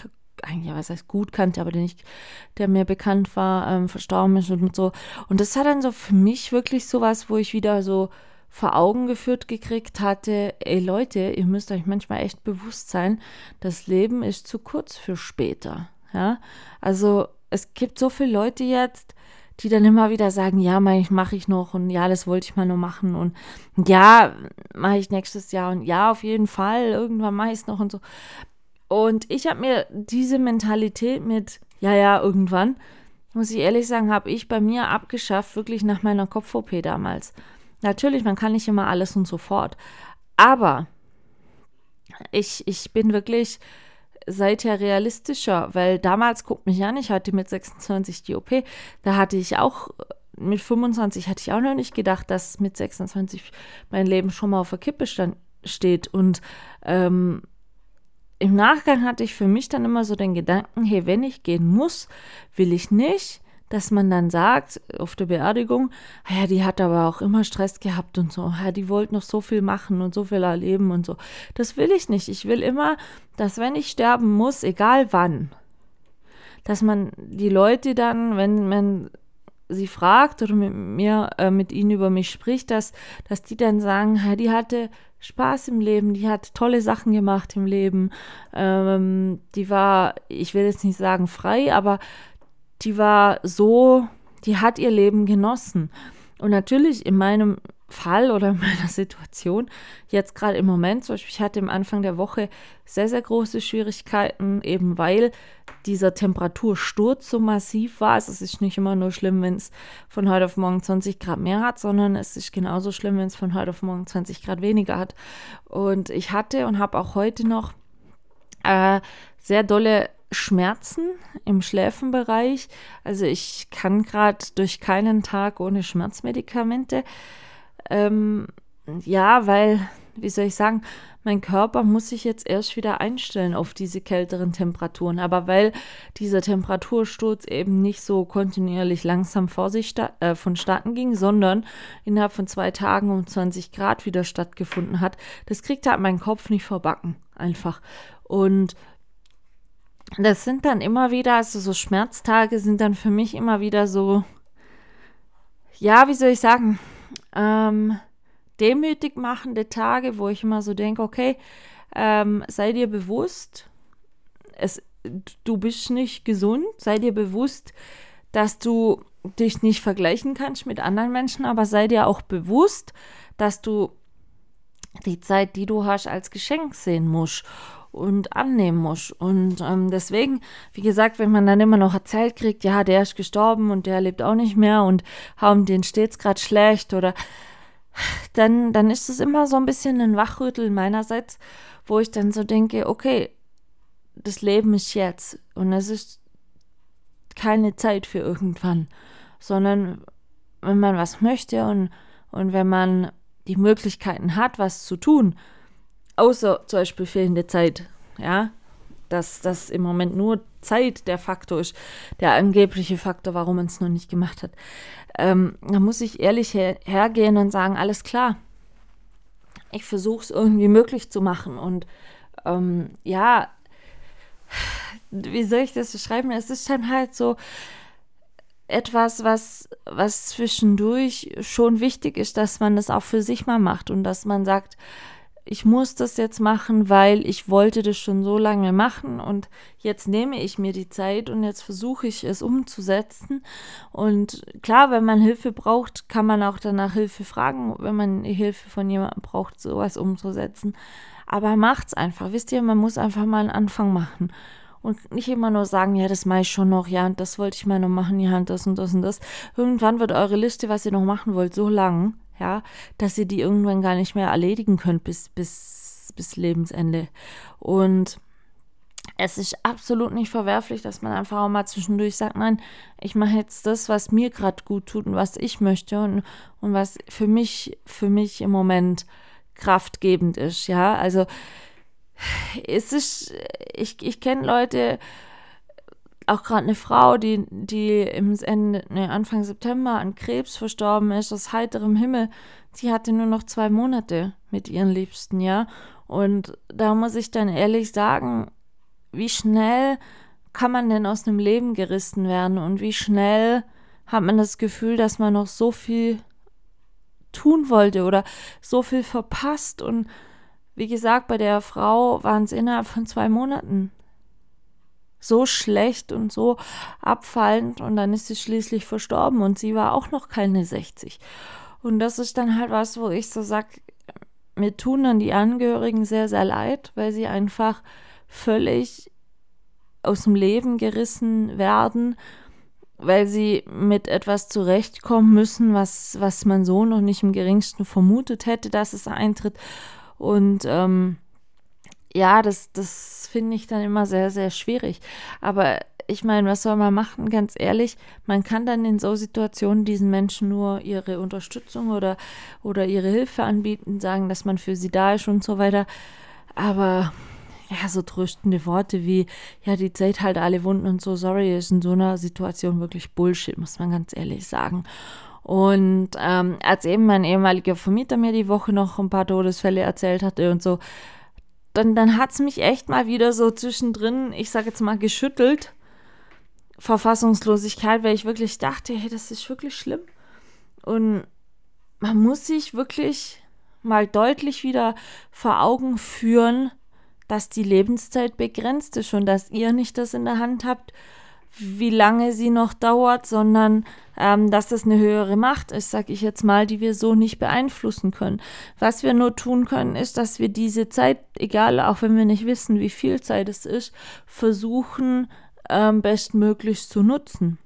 eigentlich, was heißt gut kannte, aber der nicht, der mir bekannt war, ähm, verstorben ist und so. Und das hat dann so für mich wirklich so was, wo ich wieder so vor Augen geführt gekriegt hatte, ey Leute, ihr müsst euch manchmal echt bewusst sein, das Leben ist zu kurz für später. Ja, also es gibt so viele Leute jetzt, die dann immer wieder sagen, ja, mache ich noch und ja, das wollte ich mal nur machen und ja, mache ich nächstes Jahr und ja, auf jeden Fall, irgendwann mache ich es noch und so. Und ich habe mir diese Mentalität mit, ja, ja, irgendwann, muss ich ehrlich sagen, habe ich bei mir abgeschafft, wirklich nach meiner Kopf-OP damals. Natürlich, man kann nicht immer alles und sofort. Aber ich, ich bin wirklich seither realistischer, weil damals, guckt mich an, ich hatte mit 26 die OP, da hatte ich auch, mit 25 hatte ich auch noch nicht gedacht, dass mit 26 mein Leben schon mal auf der Kippe stand, steht. Und ähm, im Nachgang hatte ich für mich dann immer so den Gedanken, hey, wenn ich gehen muss, will ich nicht dass man dann sagt auf der Beerdigung, ah ja, die hat aber auch immer Stress gehabt und so, ja, die wollte noch so viel machen und so viel erleben und so. Das will ich nicht. Ich will immer, dass wenn ich sterben muss, egal wann, dass man die Leute dann, wenn man sie fragt oder mit mir, äh, mit ihnen über mich spricht, dass, dass die dann sagen, ja, die hatte Spaß im Leben, die hat tolle Sachen gemacht im Leben, ähm, die war, ich will jetzt nicht sagen frei, aber die war so, die hat ihr Leben genossen. Und natürlich in meinem Fall oder in meiner Situation, jetzt gerade im Moment, zum Beispiel, ich hatte am Anfang der Woche sehr, sehr große Schwierigkeiten, eben weil dieser Temperatursturz so massiv war. Also es ist nicht immer nur schlimm, wenn es von heute auf morgen 20 Grad mehr hat, sondern es ist genauso schlimm, wenn es von heute auf morgen 20 Grad weniger hat. Und ich hatte und habe auch heute noch äh, sehr dolle Schmerzen im Schläfenbereich. Also ich kann gerade durch keinen Tag ohne Schmerzmedikamente. Ähm, ja, weil, wie soll ich sagen, mein Körper muss sich jetzt erst wieder einstellen auf diese kälteren Temperaturen. Aber weil dieser Temperatursturz eben nicht so kontinuierlich langsam vor sich äh, vonstatten ging, sondern innerhalb von zwei Tagen um 20 Grad wieder stattgefunden hat, das kriegt halt mein Kopf nicht verbacken. Einfach. Und das sind dann immer wieder, also so Schmerztage sind dann für mich immer wieder so, ja, wie soll ich sagen, ähm, demütig machende Tage, wo ich immer so denke, okay, ähm, sei dir bewusst, es, du bist nicht gesund, sei dir bewusst, dass du dich nicht vergleichen kannst mit anderen Menschen, aber sei dir auch bewusst, dass du die Zeit, die du hast, als Geschenk sehen musst und annehmen muss. Und ähm, deswegen, wie gesagt, wenn man dann immer noch erzählt kriegt, ja, der ist gestorben und der lebt auch nicht mehr und haben den steht's gerade schlecht oder dann, dann ist es immer so ein bisschen ein Wachrütteln meinerseits, wo ich dann so denke, okay, das Leben ist jetzt und es ist keine Zeit für irgendwann, sondern wenn man was möchte und, und wenn man die Möglichkeiten hat, was zu tun, außer zum Beispiel fehlende Zeit, ja, dass das im Moment nur Zeit der Faktor ist, der angebliche Faktor, warum man es noch nicht gemacht hat. Ähm, da muss ich ehrlich her hergehen und sagen, alles klar. Ich versuche es irgendwie möglich zu machen. Und ähm, ja, wie soll ich das beschreiben? Es ist dann halt so etwas, was, was zwischendurch schon wichtig ist, dass man das auch für sich mal macht und dass man sagt, ich muss das jetzt machen, weil ich wollte das schon so lange machen und jetzt nehme ich mir die Zeit und jetzt versuche ich es umzusetzen. Und klar, wenn man Hilfe braucht, kann man auch danach Hilfe fragen, wenn man Hilfe von jemandem braucht, sowas umzusetzen. Aber macht's einfach. Wisst ihr, man muss einfach mal einen Anfang machen. Und nicht immer nur sagen, ja, das mache ich schon noch, ja, und das wollte ich mal noch machen, ja, und das und das und das. Irgendwann wird eure Liste, was ihr noch machen wollt, so lang, ja, dass ihr die irgendwann gar nicht mehr erledigen könnt bis, bis, bis Lebensende. Und es ist absolut nicht verwerflich, dass man einfach auch mal zwischendurch sagt, nein, ich mache jetzt das, was mir gerade gut tut und was ich möchte und, und was für mich, für mich im Moment kraftgebend ist, ja. Also es ist, ich, ich kenne Leute, auch gerade eine Frau, die, die im Ende, ne, Anfang September an Krebs verstorben ist, aus heiterem Himmel, sie hatte nur noch zwei Monate mit ihren Liebsten, ja. Und da muss ich dann ehrlich sagen, wie schnell kann man denn aus einem Leben gerissen werden und wie schnell hat man das Gefühl, dass man noch so viel tun wollte oder so viel verpasst. Und wie gesagt, bei der Frau waren es innerhalb von zwei Monaten so schlecht und so abfallend und dann ist sie schließlich verstorben und sie war auch noch keine 60. Und das ist dann halt was, wo ich so sag, mir tun dann die Angehörigen sehr, sehr leid, weil sie einfach völlig aus dem Leben gerissen werden, weil sie mit etwas zurechtkommen müssen, was, was man so noch nicht im geringsten vermutet hätte, dass es eintritt. Und ähm, ja, das, das finde ich dann immer sehr, sehr schwierig. Aber ich meine, was soll man machen? Ganz ehrlich, man kann dann in so Situationen diesen Menschen nur ihre Unterstützung oder, oder ihre Hilfe anbieten, sagen, dass man für sie da ist und so weiter. Aber ja, so tröstende Worte wie, ja, die Zeit halt alle Wunden und so, sorry, ist in so einer Situation wirklich Bullshit, muss man ganz ehrlich sagen. Und ähm, als eben mein ehemaliger Vermieter mir die Woche noch ein paar Todesfälle erzählt hatte und so, dann, dann hat es mich echt mal wieder so zwischendrin, ich sage jetzt mal, geschüttelt. Verfassungslosigkeit, weil ich wirklich dachte, hey, das ist wirklich schlimm. Und man muss sich wirklich mal deutlich wieder vor Augen führen, dass die Lebenszeit begrenzt ist und dass ihr nicht das in der Hand habt, wie lange sie noch dauert, sondern ähm, dass das eine höhere Macht ist, sage ich jetzt mal, die wir so nicht beeinflussen können. Was wir nur tun können, ist, dass wir diese Zeit, egal, auch wenn wir nicht wissen, wie viel Zeit es ist, versuchen, ähm, bestmöglichst zu nutzen.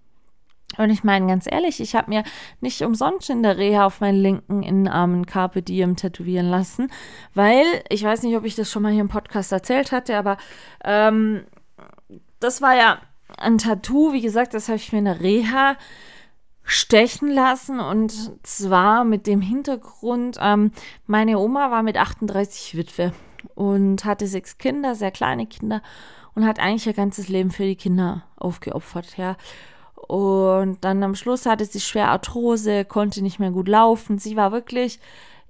Und ich meine ganz ehrlich, ich habe mir nicht umsonst in der Reha auf meinen linken Innenarm ein Carpe Diem tätowieren lassen, weil, ich weiß nicht, ob ich das schon mal hier im Podcast erzählt hatte, aber ähm, das war ja ein Tattoo, wie gesagt, das habe ich mir in der Reha stechen lassen und zwar mit dem Hintergrund, ähm, meine Oma war mit 38 Witwe und hatte sechs Kinder, sehr kleine Kinder und hat eigentlich ihr ganzes Leben für die Kinder aufgeopfert, ja. Und dann am Schluss hatte sie schwer Arthrose, konnte nicht mehr gut laufen. Sie war wirklich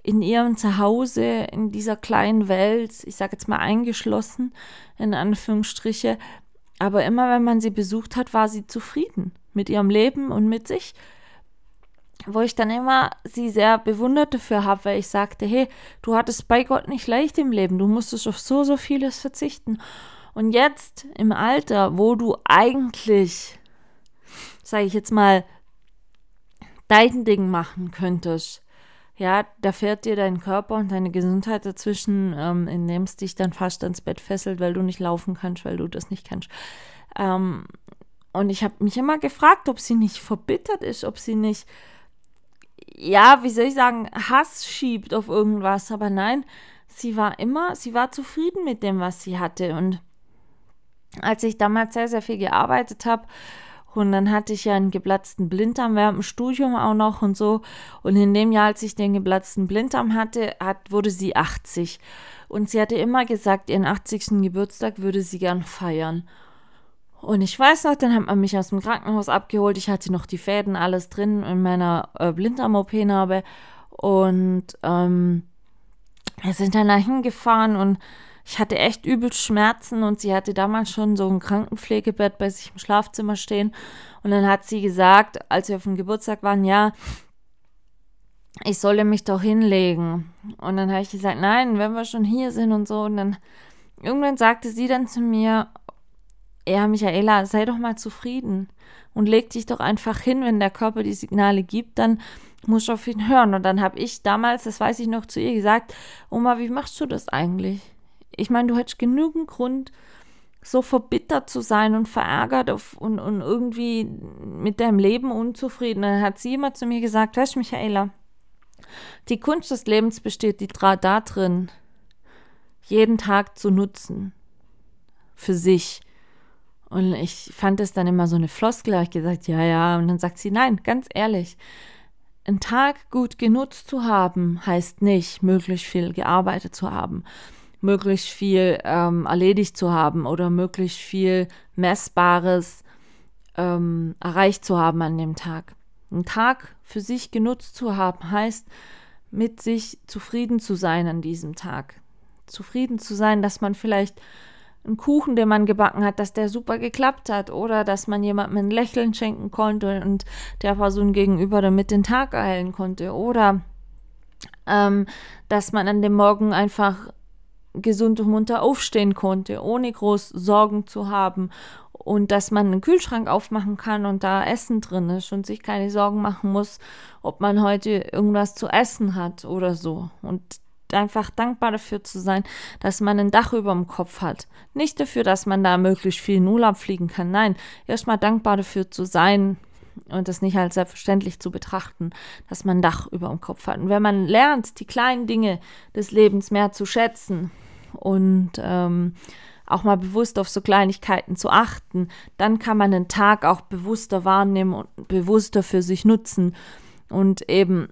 in ihrem Zuhause, in dieser kleinen Welt, ich sage jetzt mal eingeschlossen, in Anführungsstriche, aber immer wenn man sie besucht hat, war sie zufrieden mit ihrem Leben und mit sich. Wo ich dann immer sie sehr bewundert dafür habe, weil ich sagte, hey, du hattest bei Gott nicht leicht im Leben, du musstest auf so, so vieles verzichten. Und jetzt im Alter, wo du eigentlich, sage ich jetzt mal, dein Ding machen könntest, ja, da fährt dir dein Körper und deine Gesundheit dazwischen, ähm, indem es dich dann fast ans Bett fesselt, weil du nicht laufen kannst, weil du das nicht kannst. Ähm, und ich habe mich immer gefragt, ob sie nicht verbittert ist, ob sie nicht ja, wie soll ich sagen, Hass schiebt auf irgendwas. Aber nein, sie war immer, sie war zufrieden mit dem, was sie hatte. Und als ich damals sehr, sehr viel gearbeitet habe, und dann hatte ich ja einen geplatzten Blinddarm während dem Studium auch noch und so. Und in dem Jahr, als ich den geplatzten Blinddarm hatte, hat, wurde sie 80. Und sie hatte immer gesagt, ihren 80. Geburtstag würde sie gern feiern. Und ich weiß noch, dann hat man mich aus dem Krankenhaus abgeholt. Ich hatte noch die Fäden, alles drin in meiner äh, Blinddarm-OP-Narbe. Und ähm, wir sind dann da hingefahren und ich hatte echt übel Schmerzen und sie hatte damals schon so ein Krankenpflegebett bei sich im Schlafzimmer stehen. Und dann hat sie gesagt, als wir auf dem Geburtstag waren, ja, ich solle mich doch hinlegen. Und dann habe ich gesagt, nein, wenn wir schon hier sind und so. Und dann irgendwann sagte sie dann zu mir, ja, Michaela, sei doch mal zufrieden und leg dich doch einfach hin, wenn der Körper die Signale gibt, dann musst du auf ihn hören. Und dann habe ich damals, das weiß ich noch, zu ihr gesagt, Oma, wie machst du das eigentlich? Ich meine, du hättest genügend Grund, so verbittert zu sein und verärgert auf, und, und irgendwie mit deinem Leben unzufrieden. Dann hat sie immer zu mir gesagt, weißt du, Michaela, die Kunst des Lebens besteht die da drin, jeden Tag zu nutzen. Für sich. Und ich fand es dann immer so eine Floskel, habe ich gesagt, ja, ja. Und dann sagt sie, nein, ganz ehrlich, einen Tag gut genutzt zu haben, heißt nicht, möglichst viel gearbeitet zu haben, möglichst viel ähm, erledigt zu haben oder möglichst viel Messbares ähm, erreicht zu haben an dem Tag. Einen Tag für sich genutzt zu haben, heißt, mit sich zufrieden zu sein an diesem Tag. Zufrieden zu sein, dass man vielleicht einen Kuchen, den man gebacken hat, dass der super geklappt hat oder dass man jemandem ein Lächeln schenken konnte und der Person gegenüber damit den Tag erhellen konnte oder ähm, dass man an dem Morgen einfach gesund und munter aufstehen konnte, ohne groß Sorgen zu haben und dass man einen Kühlschrank aufmachen kann und da Essen drin ist und sich keine Sorgen machen muss, ob man heute irgendwas zu essen hat oder so. Und einfach dankbar dafür zu sein, dass man ein Dach über dem Kopf hat. Nicht dafür, dass man da möglichst viel in Urlaub fliegen kann. Nein, erstmal dankbar dafür zu sein und das nicht als selbstverständlich zu betrachten, dass man ein Dach über dem Kopf hat. Und wenn man lernt, die kleinen Dinge des Lebens mehr zu schätzen und ähm, auch mal bewusst auf so Kleinigkeiten zu achten, dann kann man den Tag auch bewusster wahrnehmen und bewusster für sich nutzen und eben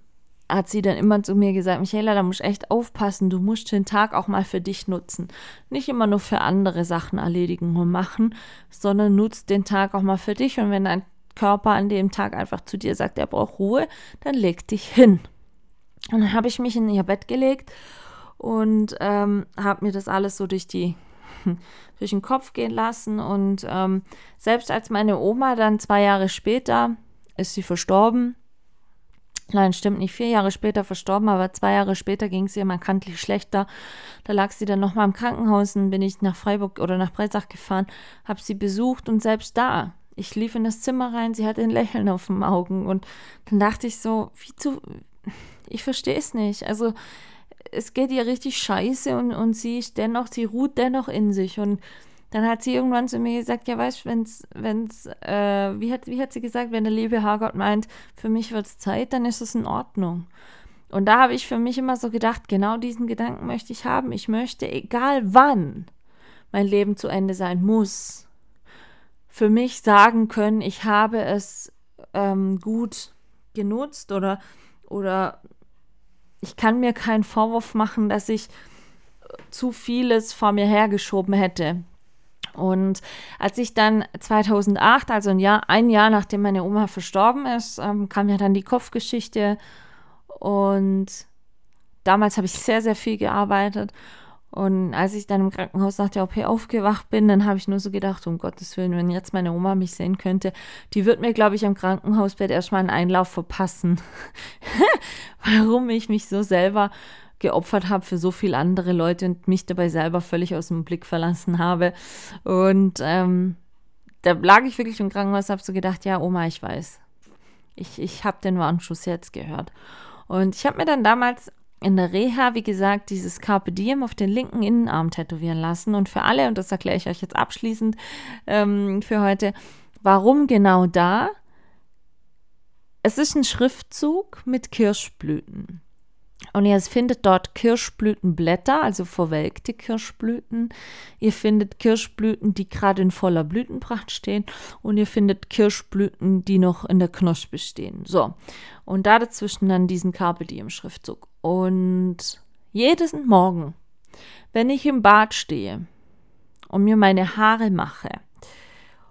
hat sie dann immer zu mir gesagt, Michaela, da musst du echt aufpassen, du musst den Tag auch mal für dich nutzen. Nicht immer nur für andere Sachen erledigen und machen, sondern nutzt den Tag auch mal für dich. Und wenn dein Körper an dem Tag einfach zu dir sagt, er braucht Ruhe, dann leg dich hin. Und dann habe ich mich in ihr Bett gelegt und ähm, habe mir das alles so durch die durch den Kopf gehen lassen. Und ähm, selbst als meine Oma dann zwei Jahre später ist sie verstorben, Nein, stimmt nicht. Vier Jahre später verstorben, aber zwei Jahre später ging es ihr markantlich schlechter. Da lag sie dann nochmal im Krankenhaus und bin ich nach Freiburg oder nach Breisach gefahren, habe sie besucht und selbst da. Ich lief in das Zimmer rein, sie hatte ein Lächeln auf den Augen und dann dachte ich so, wie zu. Ich verstehe es nicht. Also, es geht ihr richtig scheiße und, und sie ist dennoch, sie ruht dennoch in sich und dann hat sie irgendwann zu mir gesagt, ja, weißt wenn's, wenn's, äh, wie hat, wie hat sie gesagt, wenn der liebe Herrgott meint, für mich wird es Zeit, dann ist es in Ordnung. Und da habe ich für mich immer so gedacht, genau diesen Gedanken möchte ich haben. Ich möchte, egal wann mein Leben zu Ende sein muss, für mich sagen können, ich habe es ähm, gut genutzt oder, oder ich kann mir keinen Vorwurf machen, dass ich zu vieles vor mir hergeschoben hätte. Und als ich dann 2008, also ein Jahr, ein Jahr nachdem meine Oma verstorben ist, ähm, kam ja dann die Kopfgeschichte. Und damals habe ich sehr, sehr viel gearbeitet. Und als ich dann im Krankenhaus nach der OP aufgewacht bin, dann habe ich nur so gedacht, um Gottes Willen, wenn jetzt meine Oma mich sehen könnte, die wird mir, glaube ich, am Krankenhausbett erstmal einen Einlauf verpassen. Warum ich mich so selber geopfert habe für so viele andere Leute und mich dabei selber völlig aus dem Blick verlassen habe. Und ähm, da lag ich wirklich im Krankenhaus, habe so gedacht, ja, Oma, ich weiß. Ich, ich habe den Warnschuss jetzt gehört. Und ich habe mir dann damals in der Reha, wie gesagt, dieses Carpe Diem auf den linken Innenarm tätowieren lassen. Und für alle, und das erkläre ich euch jetzt abschließend ähm, für heute, warum genau da? es ist ein Schriftzug mit Kirschblüten. Und ihr findet dort Kirschblütenblätter, also verwelkte Kirschblüten. Ihr findet Kirschblüten, die gerade in voller Blütenpracht stehen. Und ihr findet Kirschblüten, die noch in der Knospe stehen. So. Und da dazwischen dann diesen Carpe Diem Schriftzug. Und jeden Morgen, wenn ich im Bad stehe und mir meine Haare mache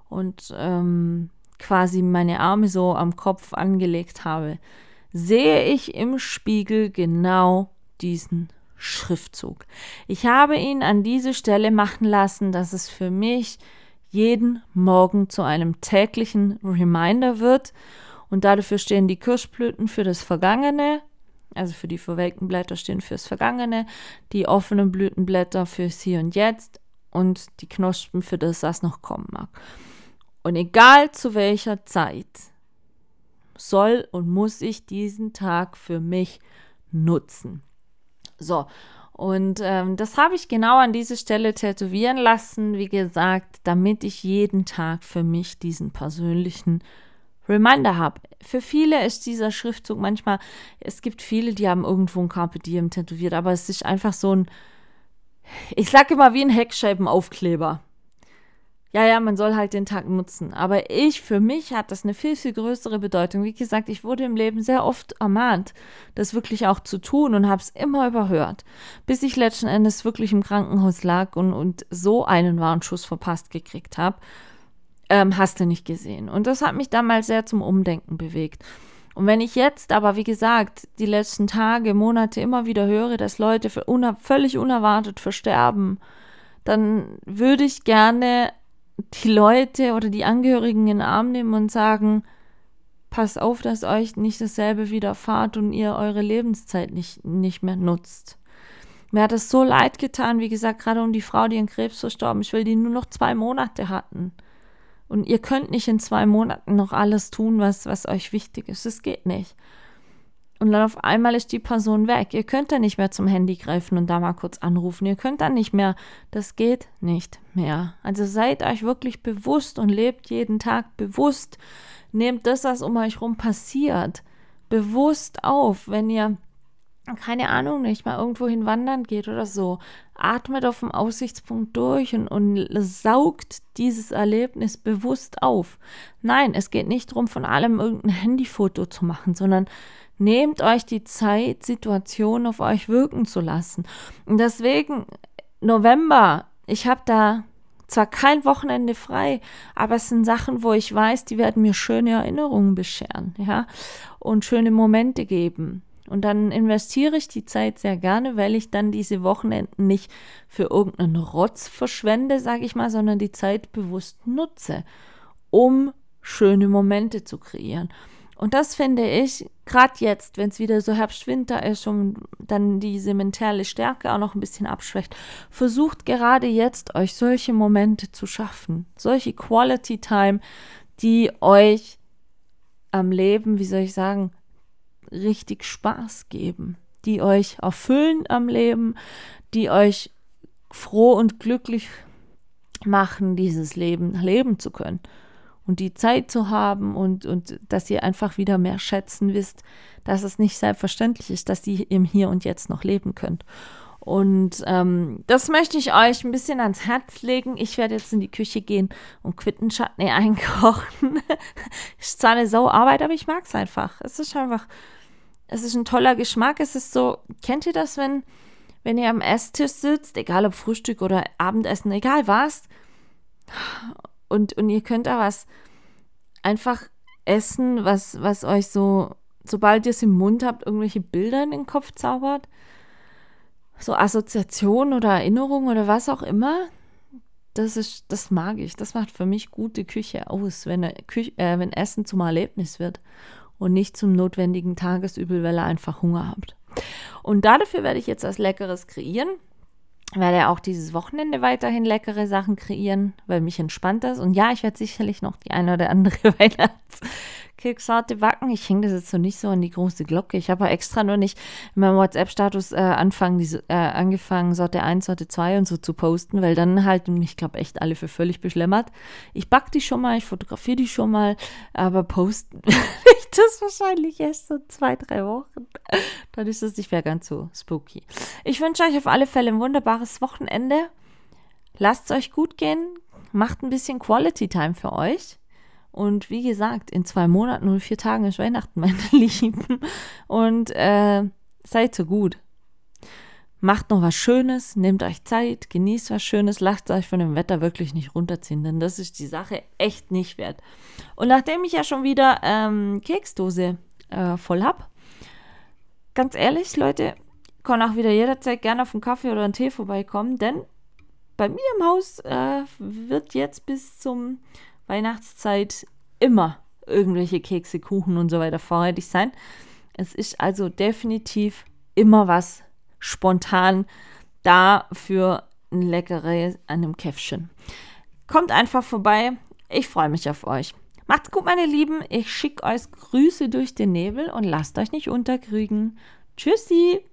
und ähm, quasi meine Arme so am Kopf angelegt habe, sehe ich im Spiegel genau diesen Schriftzug. Ich habe ihn an diese Stelle machen lassen, dass es für mich jeden Morgen zu einem täglichen Reminder wird. Und dafür stehen die Kirschblüten für das Vergangene, also für die verwelkten Blätter stehen fürs Vergangene, die offenen Blütenblätter fürs Hier und Jetzt und die Knospen für das, was noch kommen mag. Und egal zu welcher Zeit, soll und muss ich diesen Tag für mich nutzen. So, und ähm, das habe ich genau an diese Stelle tätowieren lassen, wie gesagt, damit ich jeden Tag für mich diesen persönlichen Reminder habe. Für viele ist dieser Schriftzug manchmal, es gibt viele, die haben irgendwo ein Carpe Diem tätowiert, aber es ist einfach so ein, ich sage immer wie ein Heckscheibenaufkleber ja, ja, man soll halt den Tag nutzen. Aber ich, für mich hat das eine viel, viel größere Bedeutung. Wie gesagt, ich wurde im Leben sehr oft ermahnt, das wirklich auch zu tun und habe es immer überhört, bis ich letzten Endes wirklich im Krankenhaus lag und, und so einen Warnschuss verpasst gekriegt habe. Ähm, hast du nicht gesehen. Und das hat mich damals sehr zum Umdenken bewegt. Und wenn ich jetzt aber, wie gesagt, die letzten Tage, Monate immer wieder höre, dass Leute uner völlig unerwartet versterben, dann würde ich gerne die Leute oder die Angehörigen in den Arm nehmen und sagen, pass auf, dass euch nicht dasselbe widerfahrt und ihr eure Lebenszeit nicht, nicht mehr nutzt. Mir hat es so leid getan, wie gesagt, gerade um die Frau, die an Krebs verstorben ist, weil die nur noch zwei Monate hatten. Und ihr könnt nicht in zwei Monaten noch alles tun, was, was euch wichtig ist. Das geht nicht. Und dann auf einmal ist die Person weg. Ihr könnt dann nicht mehr zum Handy greifen und da mal kurz anrufen. Ihr könnt dann nicht mehr. Das geht nicht mehr. Also seid euch wirklich bewusst und lebt jeden Tag bewusst. Nehmt das, was um euch rum passiert, bewusst auf. Wenn ihr, keine Ahnung, nicht mal irgendwo hin wandern geht oder so, atmet auf dem Aussichtspunkt durch und, und saugt dieses Erlebnis bewusst auf. Nein, es geht nicht darum, von allem irgendein Handyfoto zu machen, sondern Nehmt euch die Zeit, Situationen auf euch wirken zu lassen. Und deswegen, November, ich habe da zwar kein Wochenende frei, aber es sind Sachen, wo ich weiß, die werden mir schöne Erinnerungen bescheren, ja, und schöne Momente geben. Und dann investiere ich die Zeit sehr gerne, weil ich dann diese Wochenenden nicht für irgendeinen Rotz verschwende, sage ich mal, sondern die Zeit bewusst nutze, um schöne Momente zu kreieren. Und das finde ich, gerade jetzt, wenn es wieder so Herbst-Winter ist und dann diese mentale Stärke auch noch ein bisschen abschwächt, versucht gerade jetzt euch solche Momente zu schaffen. Solche Quality Time, die euch am Leben, wie soll ich sagen, richtig Spaß geben, die euch erfüllen am Leben, die euch froh und glücklich machen, dieses Leben leben zu können und die Zeit zu haben und, und dass ihr einfach wieder mehr schätzen wisst, dass es nicht selbstverständlich ist, dass ihr im Hier und Jetzt noch leben könnt. Und ähm, das möchte ich euch ein bisschen ans Herz legen. Ich werde jetzt in die Küche gehen und Quittenchutney einkochen. ist zwar eine Sauarbeit, aber ich mag es einfach. Es ist einfach, es ist ein toller Geschmack. Es ist so, kennt ihr das, wenn, wenn ihr am Esstisch sitzt, egal ob Frühstück oder Abendessen, egal was, und, und ihr könnt da was einfach essen, was, was euch so, sobald ihr es im Mund habt, irgendwelche Bilder in den Kopf zaubert. So Assoziationen oder Erinnerungen oder was auch immer. Das ist, das mag ich. Das macht für mich gute Küche aus, wenn, Küche, äh, wenn Essen zum Erlebnis wird und nicht zum notwendigen Tagesübel, weil ihr einfach Hunger habt. Und dafür werde ich jetzt was Leckeres kreieren werde auch dieses Wochenende weiterhin leckere Sachen kreieren, weil mich entspannt das. Und ja, ich werde sicherlich noch die eine oder andere Keksorte backen. Ich hänge das jetzt so nicht so an die große Glocke. Ich habe extra nur nicht in meinem WhatsApp-Status äh, äh, angefangen, Sorte 1, Sorte 2 und so zu posten, weil dann halten mich, glaube echt alle für völlig beschlemmert. Ich backe die schon mal, ich fotografiere die schon mal, aber posten ich das wahrscheinlich erst so zwei, drei Wochen. Dann ist es nicht mehr ganz so spooky. Ich wünsche euch auf alle Fälle ein wunderbares Wochenende. Lasst es euch gut gehen. Macht ein bisschen Quality Time für euch. Und wie gesagt, in zwei Monaten und vier Tagen ist Weihnachten, meine Lieben. Und äh, seid so gut. Macht noch was Schönes, nehmt euch Zeit, genießt was Schönes, lasst euch von dem Wetter wirklich nicht runterziehen, denn das ist die Sache echt nicht wert. Und nachdem ich ja schon wieder ähm, Keksdose äh, voll habe, ganz ehrlich, Leute, kann auch wieder jederzeit gerne auf einen Kaffee oder einen Tee vorbeikommen, denn bei mir im Haus äh, wird jetzt bis zum Weihnachtszeit immer irgendwelche Kekse, Kuchen und so weiter vorrätig sein. Es ist also definitiv immer was spontan da für ein leckeres an einem Käffchen. Kommt einfach vorbei. Ich freue mich auf euch. Macht's gut, meine Lieben. Ich schicke euch Grüße durch den Nebel und lasst euch nicht unterkriegen. Tschüssi!